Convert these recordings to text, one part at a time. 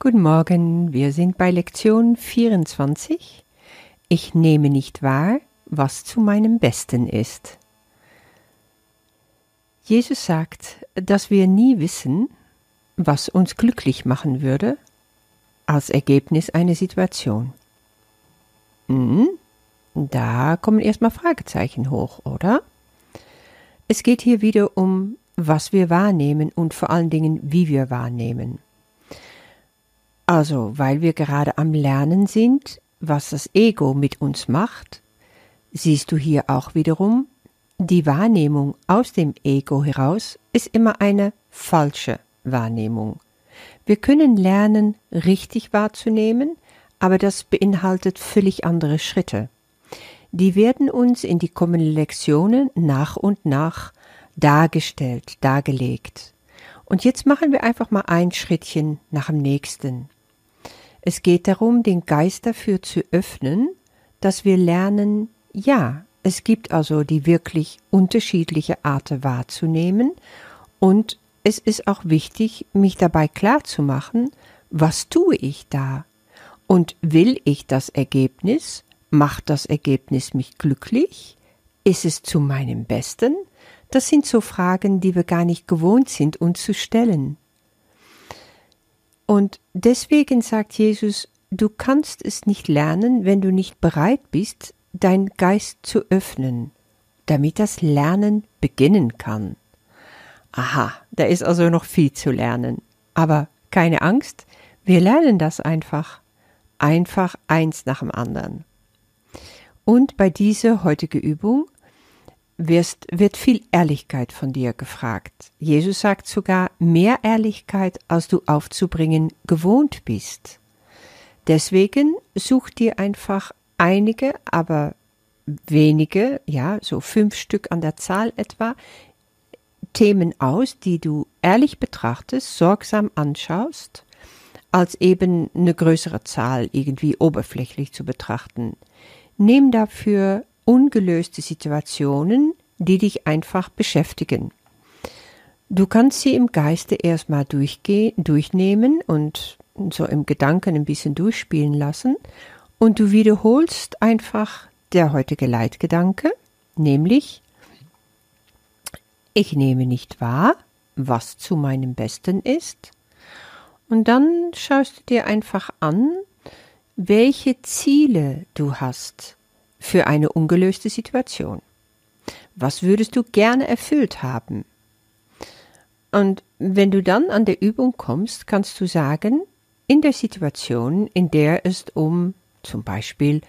Guten Morgen, wir sind bei Lektion 24. Ich nehme nicht wahr, was zu meinem Besten ist. Jesus sagt, dass wir nie wissen, was uns glücklich machen würde, als Ergebnis einer Situation. Hm, da kommen erstmal Fragezeichen hoch, oder? Es geht hier wieder um, was wir wahrnehmen und vor allen Dingen, wie wir wahrnehmen. Also, weil wir gerade am Lernen sind, was das Ego mit uns macht, siehst du hier auch wiederum, die Wahrnehmung aus dem Ego heraus ist immer eine falsche Wahrnehmung. Wir können lernen, richtig wahrzunehmen, aber das beinhaltet völlig andere Schritte. Die werden uns in die kommenden Lektionen nach und nach dargestellt, dargelegt. Und jetzt machen wir einfach mal ein Schrittchen nach dem nächsten. Es geht darum, den Geist dafür zu öffnen, dass wir lernen, ja, es gibt also die wirklich unterschiedliche Arten wahrzunehmen und es ist auch wichtig, mich dabei klar zu machen, was tue ich da? Und will ich das Ergebnis? Macht das Ergebnis mich glücklich? Ist es zu meinem Besten? Das sind so Fragen, die wir gar nicht gewohnt sind, uns zu stellen. Und deswegen sagt Jesus, du kannst es nicht lernen, wenn du nicht bereit bist, dein Geist zu öffnen, damit das Lernen beginnen kann. Aha, da ist also noch viel zu lernen. Aber keine Angst, wir lernen das einfach. Einfach eins nach dem anderen. Und bei dieser heutigen Übung wirst, wird viel Ehrlichkeit von dir gefragt. Jesus sagt sogar mehr Ehrlichkeit, als du aufzubringen gewohnt bist. Deswegen such dir einfach einige, aber wenige, ja, so fünf Stück an der Zahl etwa, Themen aus, die du ehrlich betrachtest, sorgsam anschaust, als eben eine größere Zahl irgendwie oberflächlich zu betrachten. Nimm dafür ungelöste Situationen, die dich einfach beschäftigen. Du kannst sie im Geiste erstmal durchnehmen und so im Gedanken ein bisschen durchspielen lassen. Und du wiederholst einfach der heutige Leitgedanke, nämlich ich nehme nicht wahr, was zu meinem Besten ist, und dann schaust du dir einfach an, welche Ziele du hast für eine ungelöste Situation. Was würdest du gerne erfüllt haben? Und wenn du dann an der Übung kommst, kannst du sagen, in der Situation, in der es um zum Beispiel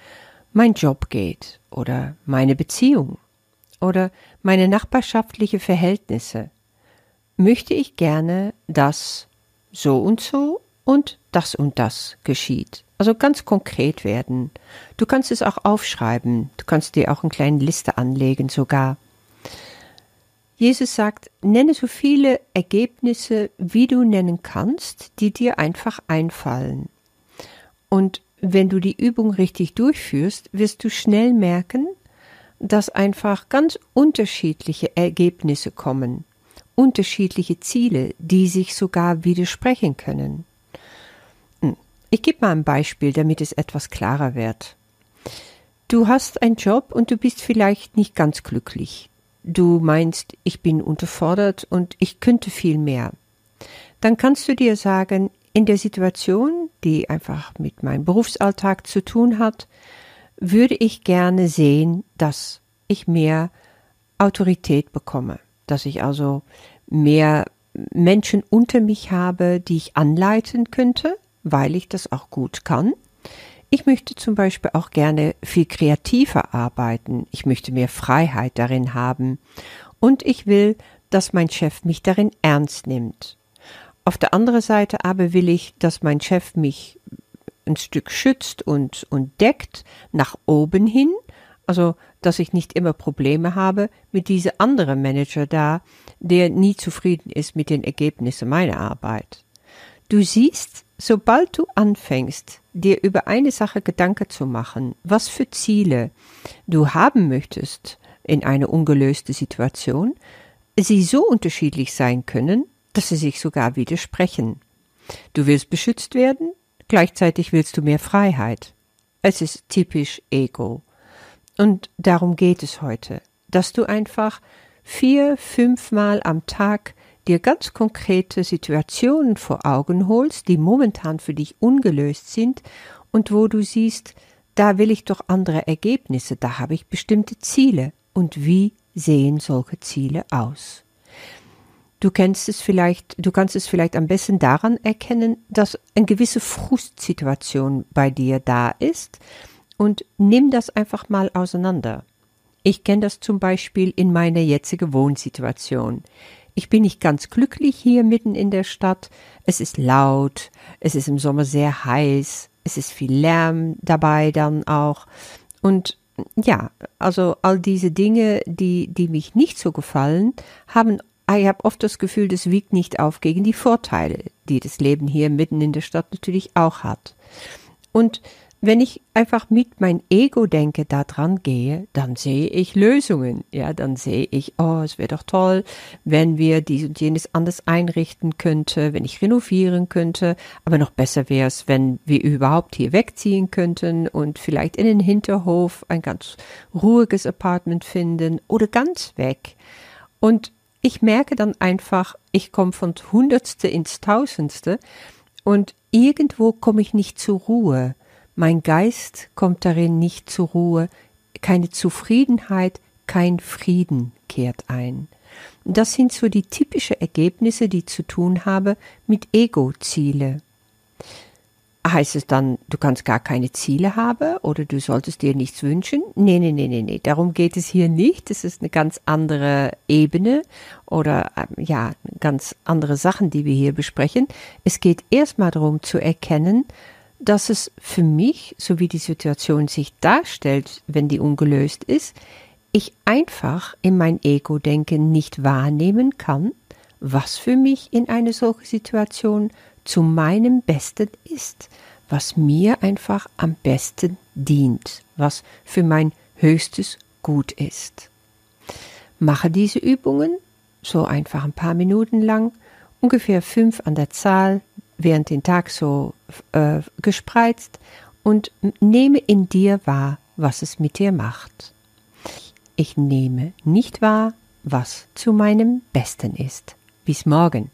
mein Job geht oder meine Beziehung oder meine nachbarschaftliche Verhältnisse, möchte ich gerne, dass so und so und das und das geschieht. Also ganz konkret werden. Du kannst es auch aufschreiben. Du kannst dir auch eine kleine Liste anlegen sogar. Jesus sagt, nenne so viele Ergebnisse, wie du nennen kannst, die dir einfach einfallen. Und wenn du die Übung richtig durchführst, wirst du schnell merken, dass einfach ganz unterschiedliche Ergebnisse kommen, unterschiedliche Ziele, die sich sogar widersprechen können. Ich gebe mal ein Beispiel, damit es etwas klarer wird. Du hast einen Job und du bist vielleicht nicht ganz glücklich. Du meinst, ich bin unterfordert und ich könnte viel mehr. Dann kannst du dir sagen, in der Situation, die einfach mit meinem Berufsalltag zu tun hat, würde ich gerne sehen, dass ich mehr Autorität bekomme, dass ich also mehr Menschen unter mich habe, die ich anleiten könnte, weil ich das auch gut kann. Ich möchte zum Beispiel auch gerne viel kreativer arbeiten. Ich möchte mehr Freiheit darin haben. Und ich will, dass mein Chef mich darin ernst nimmt. Auf der anderen Seite aber will ich, dass mein Chef mich ein Stück schützt und, und deckt nach oben hin. Also, dass ich nicht immer Probleme habe mit diesem anderen Manager da, der nie zufrieden ist mit den Ergebnissen meiner Arbeit. Du siehst, sobald du anfängst, dir über eine Sache Gedanken zu machen, was für Ziele du haben möchtest in einer ungelösten Situation, sie so unterschiedlich sein können, dass sie sich sogar widersprechen. Du willst beschützt werden, gleichzeitig willst du mehr Freiheit. Es ist typisch Ego. Und darum geht es heute, dass du einfach vier, fünfmal am Tag dir ganz konkrete Situationen vor Augen holst, die momentan für dich ungelöst sind und wo du siehst, da will ich doch andere Ergebnisse, da habe ich bestimmte Ziele. Und wie sehen solche Ziele aus? Du kennst es vielleicht, du kannst es vielleicht am besten daran erkennen, dass eine gewisse Frustsituation bei dir da ist und nimm das einfach mal auseinander. Ich kenne das zum Beispiel in meiner jetzigen Wohnsituation. Ich bin nicht ganz glücklich hier mitten in der Stadt. Es ist laut, es ist im Sommer sehr heiß, es ist viel Lärm dabei dann auch. Und ja, also all diese Dinge, die, die mich nicht so gefallen, haben ich habe oft das Gefühl, das wiegt nicht auf gegen die Vorteile, die das Leben hier mitten in der Stadt natürlich auch hat. Und wenn ich einfach mit mein Ego denke, da dran gehe, dann sehe ich Lösungen. Ja, dann sehe ich, oh, es wäre doch toll, wenn wir dies und jenes anders einrichten könnte, wenn ich renovieren könnte. Aber noch besser wäre es, wenn wir überhaupt hier wegziehen könnten und vielleicht in den Hinterhof ein ganz ruhiges Apartment finden oder ganz weg. Und ich merke dann einfach, ich komme von Hundertste ins Tausendste und irgendwo komme ich nicht zur Ruhe. Mein Geist kommt darin nicht zur Ruhe, keine Zufriedenheit, kein Frieden kehrt ein. Das sind so die typischen Ergebnisse, die zu tun haben mit Ego-Ziele heißt es dann, du kannst gar keine Ziele haben oder du solltest dir nichts wünschen? Nee, nee, nee, nee, nee. Darum geht es hier nicht. Es ist eine ganz andere Ebene oder ähm, ja, ganz andere Sachen, die wir hier besprechen. Es geht erstmal darum zu erkennen, dass es für mich, so wie die Situation sich darstellt, wenn die ungelöst ist, ich einfach in mein Ego-Denken nicht wahrnehmen kann, was für mich in einer solchen Situation zu meinem Besten ist, was mir einfach am besten dient, was für mein höchstes Gut ist. Mache diese Übungen so einfach ein paar Minuten lang, ungefähr fünf an der Zahl, während den Tag so äh, gespreizt und nehme in dir wahr, was es mit dir macht. Ich nehme nicht wahr, was zu meinem Besten ist. Bis morgen.